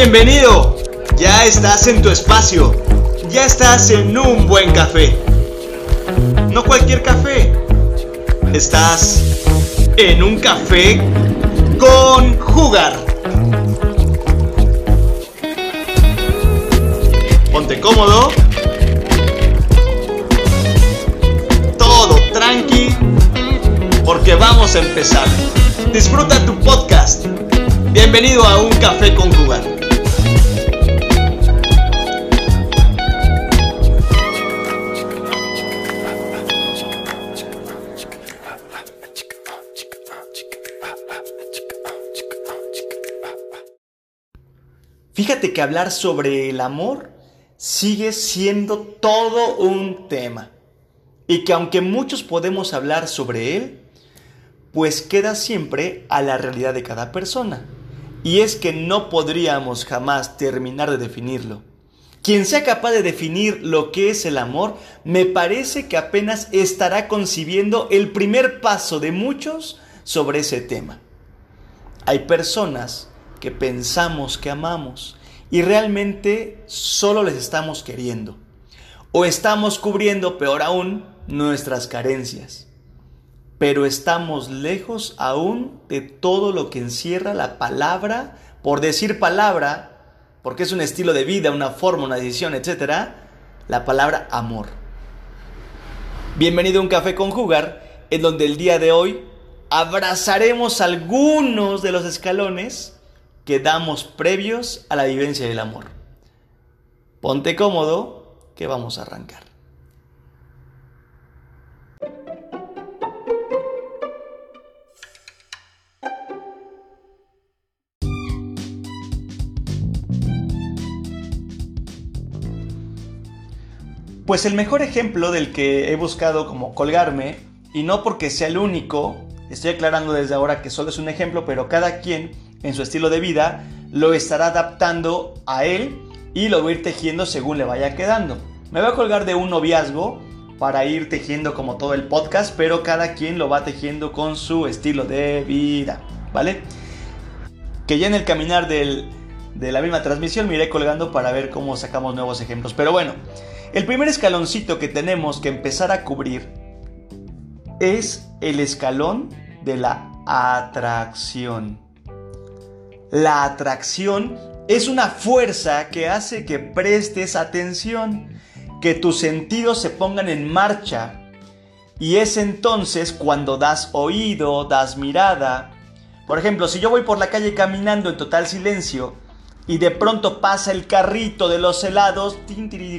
Bienvenido. Ya estás en tu espacio. Ya estás en un buen café. No cualquier café. Estás en un café con jugar. Ponte cómodo. Todo tranqui. Porque vamos a empezar. Disfruta tu podcast. Bienvenido a un café con jugar. Fíjate que hablar sobre el amor sigue siendo todo un tema. Y que aunque muchos podemos hablar sobre él, pues queda siempre a la realidad de cada persona. Y es que no podríamos jamás terminar de definirlo. Quien sea capaz de definir lo que es el amor, me parece que apenas estará concibiendo el primer paso de muchos sobre ese tema. Hay personas que pensamos que amamos y realmente solo les estamos queriendo. O estamos cubriendo, peor aún, nuestras carencias pero estamos lejos aún de todo lo que encierra la palabra, por decir palabra, porque es un estilo de vida, una forma, una decisión, etc., la palabra amor. Bienvenido a un café con jugar, en donde el día de hoy abrazaremos algunos de los escalones que damos previos a la vivencia del amor. Ponte cómodo, que vamos a arrancar. Pues el mejor ejemplo del que he buscado como colgarme, y no porque sea el único, estoy aclarando desde ahora que solo es un ejemplo, pero cada quien en su estilo de vida lo estará adaptando a él y lo va a ir tejiendo según le vaya quedando. Me voy a colgar de un noviazgo para ir tejiendo como todo el podcast, pero cada quien lo va tejiendo con su estilo de vida, ¿vale? Que ya en el caminar de la misma transmisión me iré colgando para ver cómo sacamos nuevos ejemplos. Pero bueno, el primer escaloncito que tenemos que empezar a cubrir es el escalón de la atracción. La atracción es una fuerza que hace que prestes atención, que tus sentidos se pongan en marcha. Y es entonces cuando das oído, das mirada. Por ejemplo, si yo voy por la calle caminando en total silencio, y de pronto pasa el carrito de los helados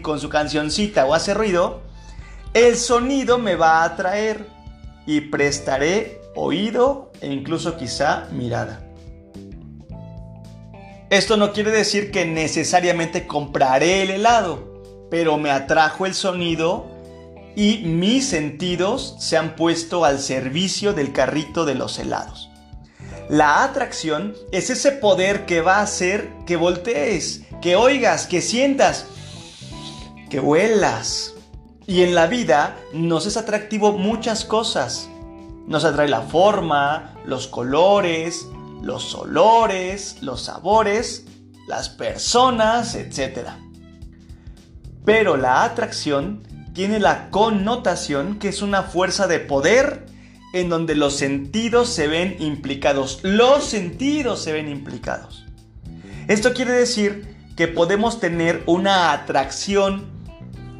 con su cancioncita o hace ruido, el sonido me va a atraer y prestaré oído e incluso quizá mirada. Esto no quiere decir que necesariamente compraré el helado, pero me atrajo el sonido y mis sentidos se han puesto al servicio del carrito de los helados. La atracción es ese poder que va a hacer que voltees, que oigas, que sientas, que huelas. Y en la vida nos es atractivo muchas cosas. Nos atrae la forma, los colores, los olores, los sabores, las personas, etc. Pero la atracción tiene la connotación que es una fuerza de poder en donde los sentidos se ven implicados. Los sentidos se ven implicados. Esto quiere decir que podemos tener una atracción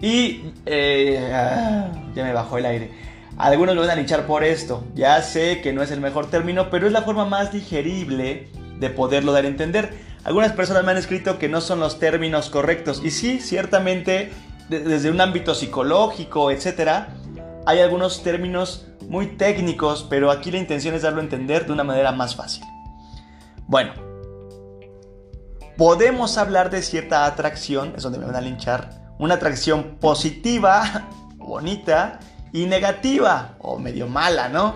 y... Eh, ah, ya me bajó el aire. Algunos lo van a linchar por esto. Ya sé que no es el mejor término, pero es la forma más digerible de poderlo dar a entender. Algunas personas me han escrito que no son los términos correctos. Y sí, ciertamente, desde un ámbito psicológico, etc., hay algunos términos muy técnicos, pero aquí la intención es darlo a entender de una manera más fácil. Bueno, podemos hablar de cierta atracción, es donde me van a linchar, una atracción positiva, bonita, y negativa, o medio mala, ¿no?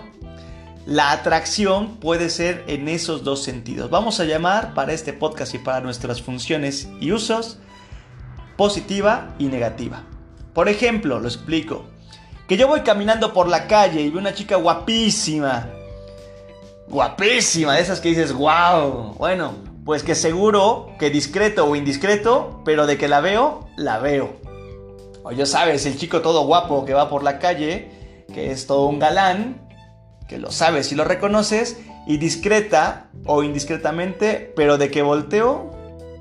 La atracción puede ser en esos dos sentidos. Vamos a llamar para este podcast y para nuestras funciones y usos positiva y negativa. Por ejemplo, lo explico. Que yo voy caminando por la calle y veo una chica guapísima. Guapísima, de esas que dices, wow. Bueno, Pues que seguro que discreto o indiscreto, pero de que la veo, la veo. O ya sabes, el chico todo guapo que va por la calle, que es todo un galán, que lo sabes y lo reconoces, y discreta o indiscretamente, pero de que volteo,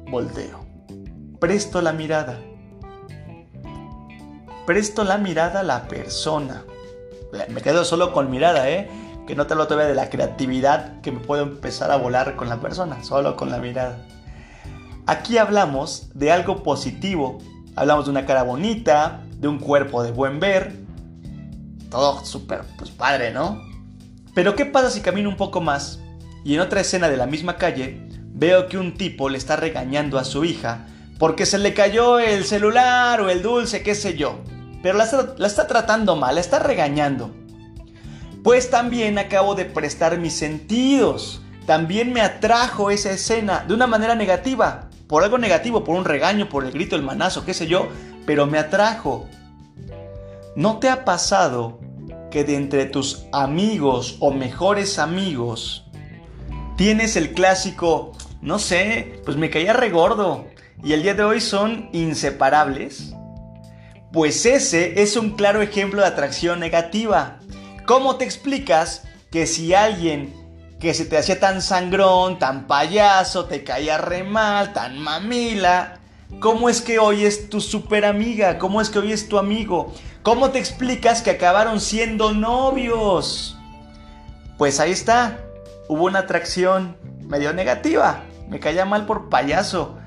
volteo. Presto la mirada. Presto la mirada a la persona. Me quedo solo con mirada, ¿eh? Que no te lo todavía de la creatividad que me puedo empezar a volar con la persona, solo con la mirada. Aquí hablamos de algo positivo. Hablamos de una cara bonita, de un cuerpo de buen ver. Todo súper, pues padre, ¿no? Pero ¿qué pasa si camino un poco más y en otra escena de la misma calle veo que un tipo le está regañando a su hija porque se le cayó el celular o el dulce, qué sé yo? Pero la está, la está tratando mal, la está regañando. Pues también acabo de prestar mis sentidos. También me atrajo esa escena de una manera negativa. Por algo negativo, por un regaño, por el grito, el manazo, qué sé yo. Pero me atrajo. ¿No te ha pasado que de entre tus amigos o mejores amigos tienes el clásico, no sé, pues me caía regordo y el día de hoy son inseparables? Pues ese es un claro ejemplo de atracción negativa. ¿Cómo te explicas que si alguien que se te hacía tan sangrón, tan payaso, te caía re mal, tan mamila, ¿cómo es que hoy es tu super amiga? ¿Cómo es que hoy es tu amigo? ¿Cómo te explicas que acabaron siendo novios? Pues ahí está. Hubo una atracción medio negativa. Me caía mal por payaso.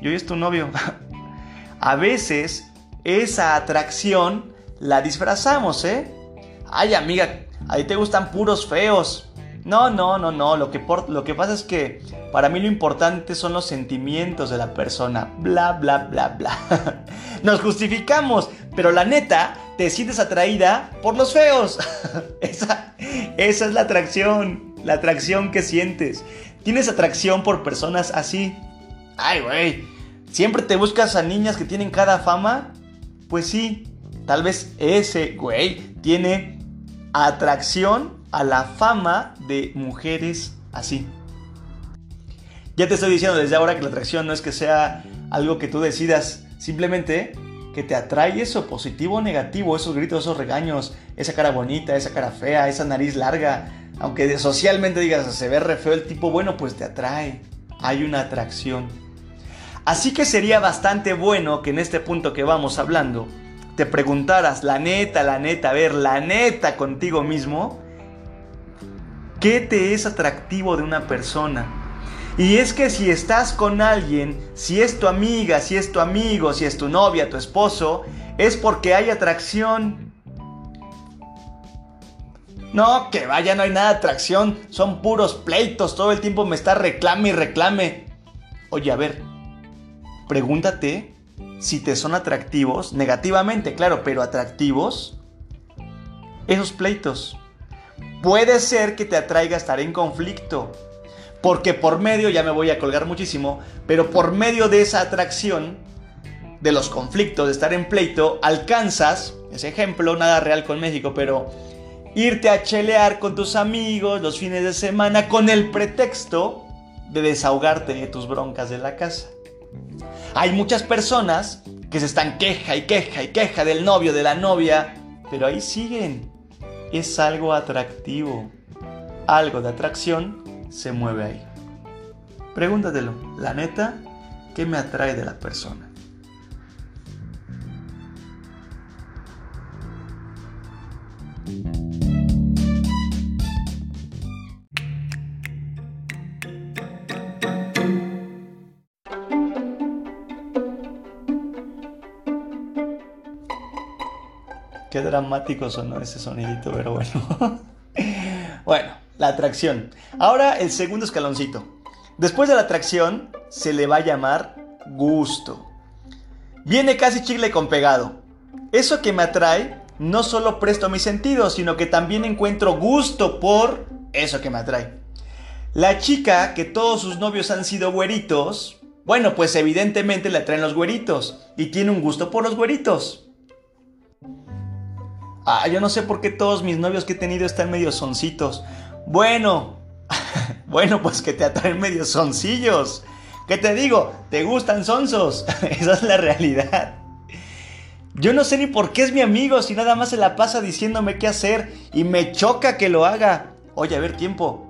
Y hoy es tu novio. A veces esa atracción la disfrazamos, ¿eh? Ay, amiga, ahí te gustan puros feos. No, no, no, no. Lo que, lo que pasa es que para mí lo importante son los sentimientos de la persona. Bla, bla, bla, bla. Nos justificamos, pero la neta, te sientes atraída por los feos. esa, esa es la atracción. La atracción que sientes. ¿Tienes atracción por personas así? Ay, güey. ¿Siempre te buscas a niñas que tienen cada fama? Pues sí. Tal vez ese güey tiene atracción a la fama de mujeres así. Ya te estoy diciendo desde ahora que la atracción no es que sea algo que tú decidas, simplemente que te atrae eso, positivo o negativo, esos gritos, esos regaños, esa cara bonita, esa cara fea, esa nariz larga, aunque socialmente digas se ve re feo el tipo, bueno, pues te atrae, hay una atracción. Así que sería bastante bueno que en este punto que vamos hablando, te preguntaras, la neta, la neta, a ver, la neta contigo mismo, ¿qué te es atractivo de una persona? Y es que si estás con alguien, si es tu amiga, si es tu amigo, si es tu novia, tu esposo, es porque hay atracción. No, que vaya, no hay nada de atracción, son puros pleitos, todo el tiempo me está reclame y reclame. Oye, a ver, pregúntate si te son atractivos, negativamente, claro, pero atractivos, esos pleitos. Puede ser que te atraiga estar en conflicto, porque por medio, ya me voy a colgar muchísimo, pero por medio de esa atracción, de los conflictos, de estar en pleito, alcanzas, ese ejemplo, nada real con México, pero irte a chelear con tus amigos los fines de semana con el pretexto de desahogarte de tus broncas de la casa. Hay muchas personas que se están queja y queja y queja del novio, de la novia, pero ahí siguen. Es algo atractivo. Algo de atracción se mueve ahí. Pregúntatelo, la neta, ¿qué me atrae de la persona? Dramático sonó ese sonidito, pero bueno. bueno, la atracción. Ahora el segundo escaloncito. Después de la atracción se le va a llamar gusto. Viene casi chicle con pegado. Eso que me atrae, no solo presto mis sentidos, sino que también encuentro gusto por eso que me atrae. La chica que todos sus novios han sido güeritos, bueno, pues evidentemente le atraen los güeritos y tiene un gusto por los güeritos. Ah, yo no sé por qué todos mis novios que he tenido están medio soncitos. Bueno, Bueno, pues que te atraen medio soncillos. ¿Qué te digo? ¿Te gustan sonsos? Esa es la realidad. Yo no sé ni por qué es mi amigo si nada más se la pasa diciéndome qué hacer y me choca que lo haga. Oye, a ver, tiempo.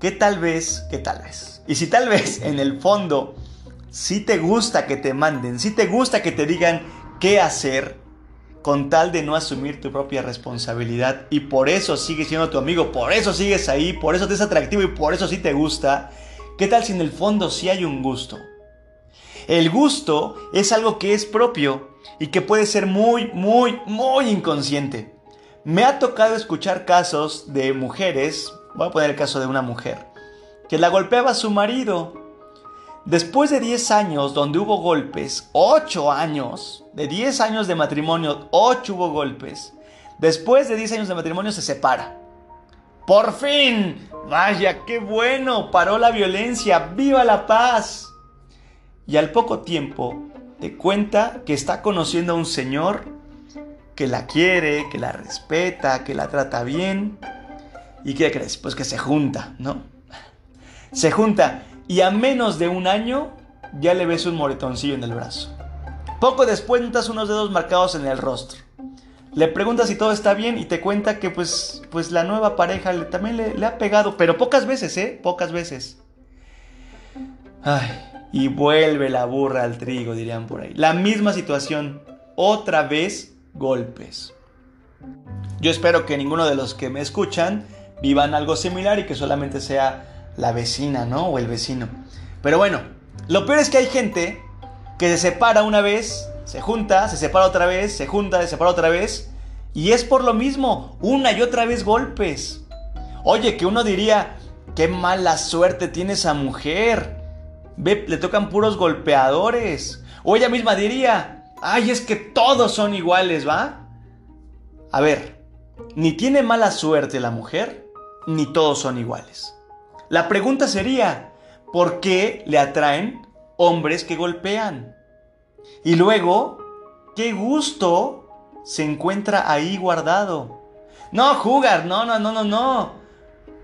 ¿Qué tal vez? ¿Qué tal vez? Y si tal vez en el fondo si te gusta que te manden, si te gusta que te digan qué hacer, con tal de no asumir tu propia responsabilidad y por eso sigues siendo tu amigo, por eso sigues ahí, por eso te es atractivo y por eso sí te gusta, ¿qué tal si en el fondo sí hay un gusto? El gusto es algo que es propio y que puede ser muy, muy, muy inconsciente. Me ha tocado escuchar casos de mujeres, voy a poner el caso de una mujer, que la golpeaba a su marido Después de 10 años donde hubo golpes, 8 años, de 10 años de matrimonio, 8 hubo golpes. Después de 10 años de matrimonio se separa. Por fin, vaya, qué bueno, paró la violencia, viva la paz. Y al poco tiempo te cuenta que está conociendo a un señor que la quiere, que la respeta, que la trata bien. ¿Y qué crees? Pues que se junta, ¿no? Se junta y a menos de un año ya le ves un moretoncillo en el brazo. Poco después notas unos dedos marcados en el rostro. Le preguntas si todo está bien y te cuenta que pues, pues la nueva pareja también le, le ha pegado, pero pocas veces, ¿eh? Pocas veces. Ay, y vuelve la burra al trigo, dirían por ahí. La misma situación, otra vez golpes. Yo espero que ninguno de los que me escuchan vivan algo similar y que solamente sea la vecina, ¿no? O el vecino. Pero bueno, lo peor es que hay gente que se separa una vez, se junta, se separa otra vez, se junta, se separa otra vez. Y es por lo mismo, una y otra vez golpes. Oye, que uno diría, qué mala suerte tiene esa mujer. Ve, le tocan puros golpeadores. O ella misma diría, ay, es que todos son iguales, ¿va? A ver, ni tiene mala suerte la mujer, ni todos son iguales. La pregunta sería, ¿por qué le atraen hombres que golpean? Y luego, ¿qué gusto se encuentra ahí guardado? No, jugar, no, no, no, no, no.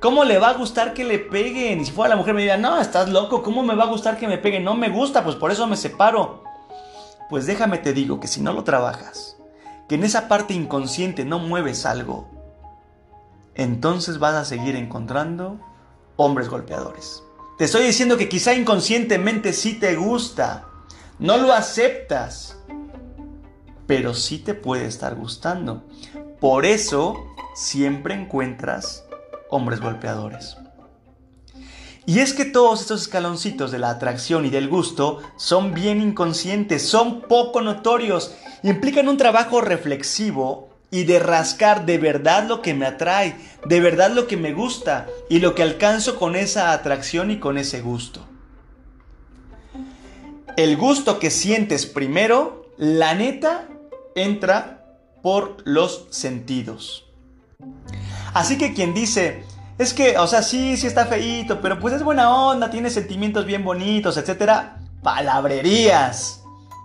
¿Cómo le va a gustar que le peguen? Y si fuera la mujer me diría, no, estás loco, ¿cómo me va a gustar que me peguen? No me gusta, pues por eso me separo. Pues déjame te digo que si no lo trabajas, que en esa parte inconsciente no mueves algo, entonces vas a seguir encontrando hombres golpeadores. Te estoy diciendo que quizá inconscientemente sí te gusta, no lo aceptas, pero sí te puede estar gustando. Por eso siempre encuentras hombres golpeadores. Y es que todos estos escaloncitos de la atracción y del gusto son bien inconscientes, son poco notorios, implican un trabajo reflexivo y de rascar de verdad lo que me atrae, de verdad lo que me gusta y lo que alcanzo con esa atracción y con ese gusto. El gusto que sientes primero, la neta, entra por los sentidos. Así que quien dice, es que, o sea, sí, sí está feíto, pero pues es buena onda, tiene sentimientos bien bonitos, etc. Palabrerías.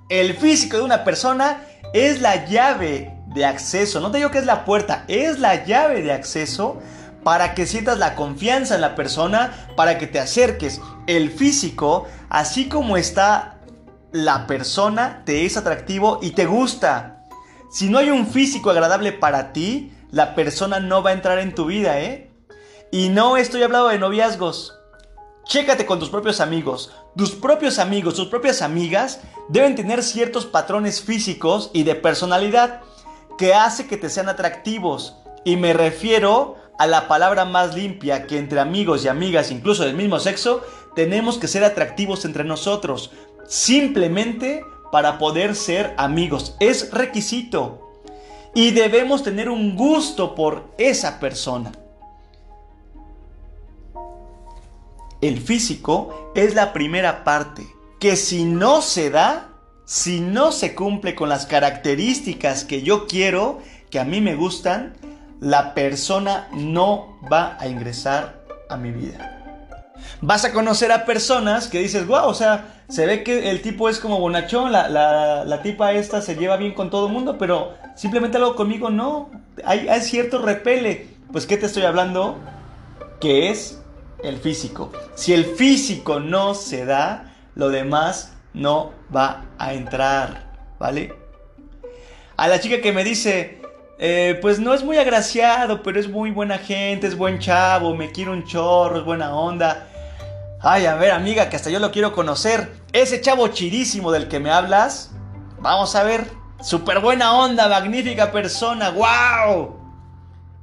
El físico de una persona es la llave de acceso. No te digo que es la puerta, es la llave de acceso para que sientas la confianza en la persona, para que te acerques. El físico, así como está la persona, te es atractivo y te gusta. Si no hay un físico agradable para ti, la persona no va a entrar en tu vida, ¿eh? Y no estoy hablando de noviazgos. Chécate con tus propios amigos. Tus propios amigos, tus propias amigas deben tener ciertos patrones físicos y de personalidad que hace que te sean atractivos. Y me refiero a la palabra más limpia que entre amigos y amigas, incluso del mismo sexo, tenemos que ser atractivos entre nosotros. Simplemente para poder ser amigos. Es requisito. Y debemos tener un gusto por esa persona. El físico es la primera parte, que si no se da, si no se cumple con las características que yo quiero, que a mí me gustan, la persona no va a ingresar a mi vida. Vas a conocer a personas que dices, wow, o sea, se ve que el tipo es como bonachón, la, la, tipa esta se lleva bien con todo el mundo, pero simplemente algo conmigo no. Hay, hay cierto repele. Pues, ¿qué te estoy hablando? Que es el físico. Si el físico no se da, lo demás no va a entrar, ¿vale? A la chica que me dice, eh, pues no es muy agraciado, pero es muy buena gente, es buen chavo, me quiere un chorro, es buena onda. Ay, a ver, amiga, que hasta yo lo quiero conocer. Ese chavo chidísimo del que me hablas, vamos a ver. Súper buena onda, magnífica persona, wow.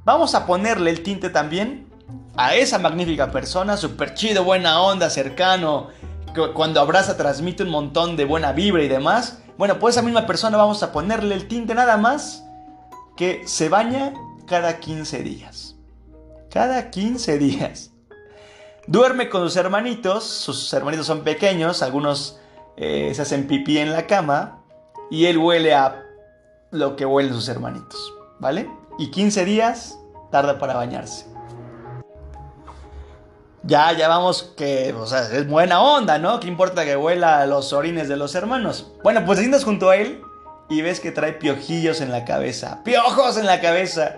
Vamos a ponerle el tinte también a esa magnífica persona, súper chido, buena onda, cercano, cuando abraza transmite un montón de buena vibra y demás. Bueno, pues esa misma persona vamos a ponerle el tinte nada más que se baña cada 15 días. Cada 15 días. Duerme con sus hermanitos, sus hermanitos son pequeños, algunos eh, se hacen pipí en la cama y él huele a lo que huelen sus hermanitos, ¿vale? Y 15 días tarda para bañarse. Ya, ya vamos que, o sea, es buena onda, ¿no? ¿Qué importa que huela los orines de los hermanos? Bueno, pues te junto a él y ves que trae piojillos en la cabeza. ¡Piojos en la cabeza!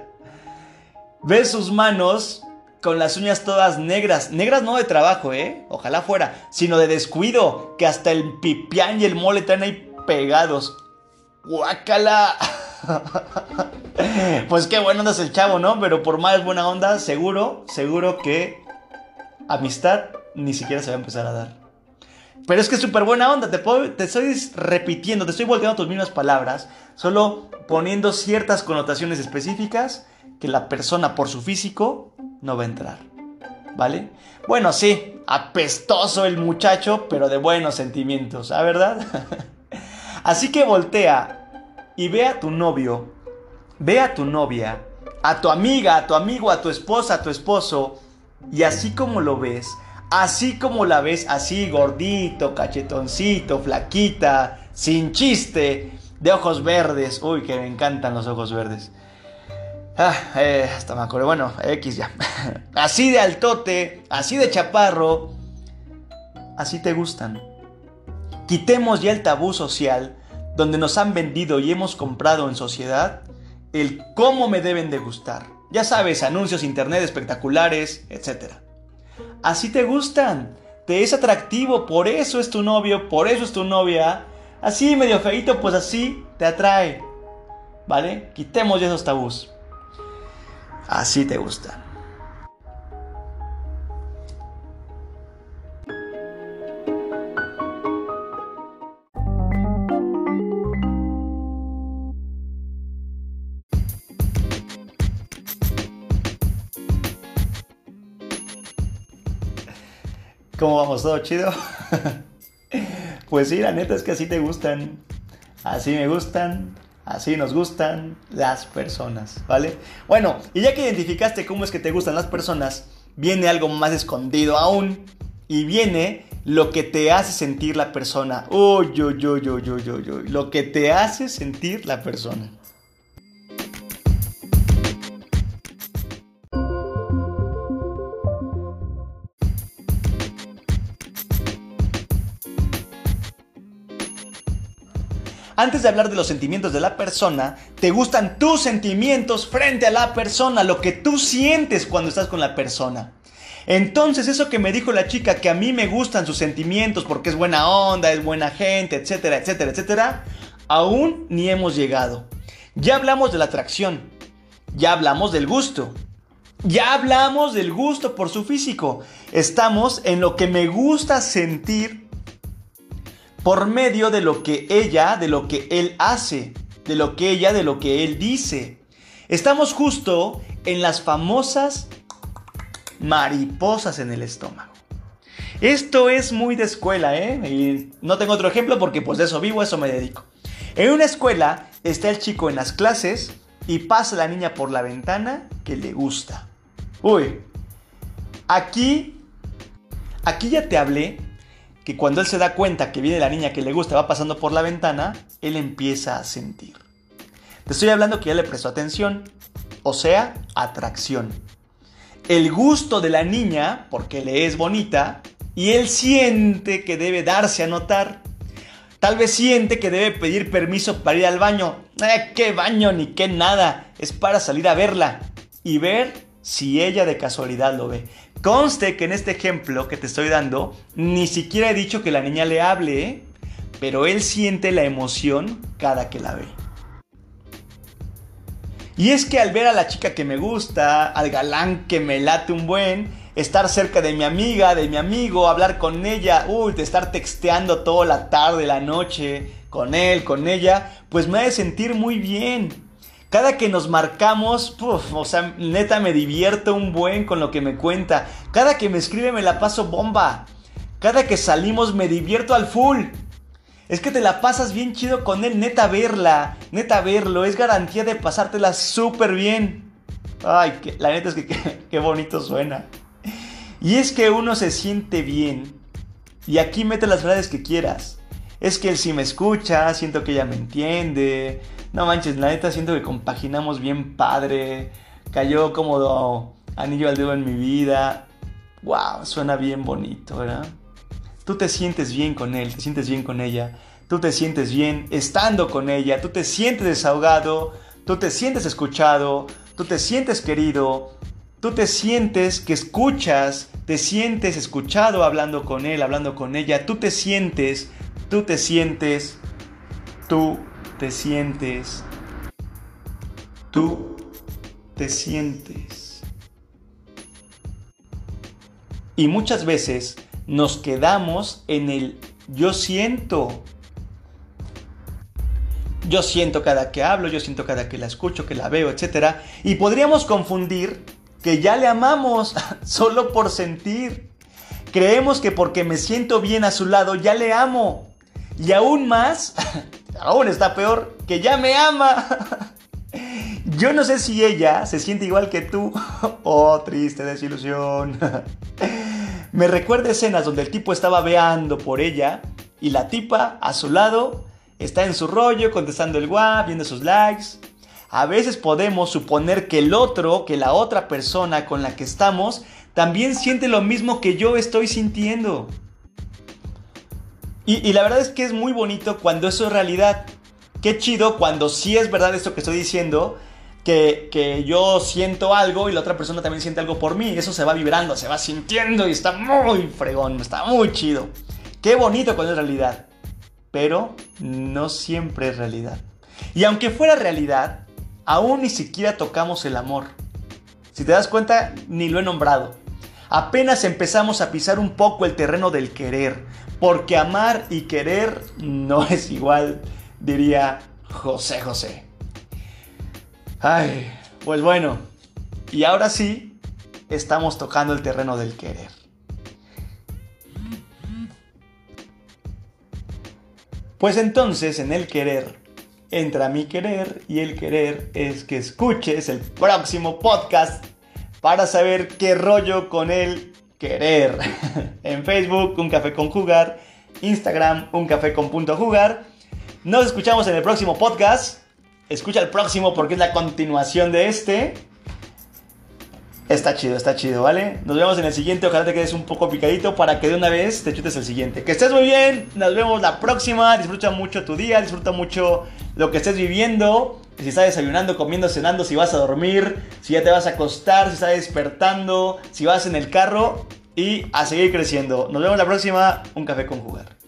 Ves sus manos con las uñas todas negras. Negras no de trabajo, ¿eh? Ojalá fuera. Sino de descuido. Que hasta el pipián y el mole están ahí pegados. ¡Guácala! pues qué bueno andas el chavo, ¿no? Pero por más buena onda, seguro, seguro que amistad ni siquiera se va a empezar a dar. Pero es que es súper buena onda, te, estoy repitiendo, te estoy volteando tus mismas palabras, solo poniendo ciertas connotaciones específicas que la persona por su físico no va a entrar. ¿Vale? Bueno, sí, apestoso el muchacho, pero de buenos sentimientos, ¿ah, verdad? Así que voltea y ve a tu novio, ve a tu novia, a tu amiga, a tu amigo, a tu esposa, a tu esposo, y así como lo ves, así como la ves, así gordito, cachetoncito, flaquita, sin chiste, de ojos verdes, uy, que me encantan los ojos verdes Ah, eh, hasta me acuerdo. Bueno, X ya. así de altote, así de chaparro. Así te gustan. Quitemos ya el tabú social donde nos han vendido y hemos comprado en sociedad el cómo me deben de gustar. Ya sabes, anuncios, internet espectaculares, etc. Así te gustan. Te es atractivo, por eso es tu novio, por eso es tu novia. Así medio feito, pues así te atrae. ¿Vale? Quitemos ya esos tabús. Así te gusta. ¿Cómo vamos? ¿Todo chido? pues sí, la neta es que así te gustan. Así me gustan. Así nos gustan las personas, ¿vale? Bueno, y ya que identificaste cómo es que te gustan las personas, viene algo más escondido aún. Y viene lo que te hace sentir la persona. Uy, uy, uy, uy, uy, uy, uy. Lo que te hace sentir la persona. Antes de hablar de los sentimientos de la persona, te gustan tus sentimientos frente a la persona, lo que tú sientes cuando estás con la persona. Entonces eso que me dijo la chica, que a mí me gustan sus sentimientos porque es buena onda, es buena gente, etcétera, etcétera, etcétera, aún ni hemos llegado. Ya hablamos de la atracción, ya hablamos del gusto, ya hablamos del gusto por su físico. Estamos en lo que me gusta sentir por medio de lo que ella, de lo que él hace, de lo que ella, de lo que él dice. Estamos justo en las famosas mariposas en el estómago. Esto es muy de escuela, ¿eh? Y no tengo otro ejemplo porque pues de eso vivo, eso me dedico. En una escuela está el chico en las clases y pasa la niña por la ventana que le gusta. Uy, aquí, aquí ya te hablé que cuando él se da cuenta que viene la niña que le gusta va pasando por la ventana, él empieza a sentir. Te estoy hablando que ya le prestó atención, o sea, atracción. El gusto de la niña, porque le es bonita, y él siente que debe darse a notar. Tal vez siente que debe pedir permiso para ir al baño. Eh, ¿Qué baño ni qué nada? Es para salir a verla y ver si ella de casualidad lo ve. Conste que en este ejemplo que te estoy dando, ni siquiera he dicho que la niña le hable, ¿eh? pero él siente la emoción cada que la ve. Y es que al ver a la chica que me gusta, al galán que me late un buen, estar cerca de mi amiga, de mi amigo, hablar con ella, uy, de estar texteando toda la tarde, la noche, con él, con ella, pues me hace sentir muy bien. Cada que nos marcamos, o sea, neta me divierto un buen con lo que me cuenta. Cada que me escribe me la paso bomba. Cada que salimos me divierto al full. Es que te la pasas bien chido con él, neta verla, neta verlo, es garantía de pasártela súper bien. Ay, la neta es que qué bonito suena. Y es que uno se siente bien. Y aquí mete las verdades que quieras. Es que él sí me escucha, siento que ella me entiende. No manches, la neta siento que compaginamos bien padre. Cayó como anillo al dedo en mi vida. Wow, suena bien bonito, ¿verdad? Tú te sientes bien con él, te sientes bien con ella. Tú te sientes bien estando con ella. Tú te sientes desahogado. Tú te sientes escuchado. Tú te sientes querido. Tú te sientes que escuchas, te sientes escuchado hablando con él, hablando con ella, tú te sientes, tú te sientes, tú te sientes, tú te sientes. Y muchas veces nos quedamos en el yo siento. Yo siento cada que hablo, yo siento cada que la escucho, que la veo, etc. Y podríamos confundir que ya le amamos solo por sentir. Creemos que porque me siento bien a su lado ya le amo. Y aún más, aún está peor, que ya me ama. Yo no sé si ella se siente igual que tú. Oh, triste desilusión. Me recuerda escenas donde el tipo estaba veando por ella y la tipa a su lado está en su rollo contestando el guap, viendo sus likes a veces podemos suponer que el otro, que la otra persona con la que estamos, también siente lo mismo que yo estoy sintiendo. Y, la verdad es que es muy bonito cuando eso es realidad. Qué chido cuando sí es verdad esto que estoy diciendo, que, que, yo siento algo y la otra persona también siente algo por mí. Eso se va vibrando, se va sintiendo y está muy fregón, está muy chido. Qué bonito cuando es realidad. Pero no siempre es realidad. Y aunque fuera realidad, aún ni siquiera tocamos el amor. Si te das cuenta, ni lo he nombrado. Apenas empezamos a pisar un poco el terreno del querer, porque amar y querer no es igual, diría José José. Ay, pues bueno, y ahora sí, estamos tocando el terreno del querer. Pues entonces en el querer entra mi querer y el querer es que escuches el próximo podcast para saber qué rollo con el querer. en Facebook, Un Café con Jugar, Instagram, Un Café con Punto Jugar. Nos escuchamos en el próximo podcast. Escucha el próximo porque es la continuación de este. Está chido, está chido, ¿vale? Nos vemos en el siguiente. Ojalá te quedes un poco picadito para que de una vez te chutes el siguiente. Que estés muy bien. Nos vemos la próxima. Disfruta mucho tu día. Disfruta mucho lo que estés viviendo. Si estás desayunando, comiendo, cenando, si vas a dormir, si ya te vas a acostar, si estás despertando, si vas en el carro y a seguir creciendo. Nos vemos la próxima. Un café con jugar.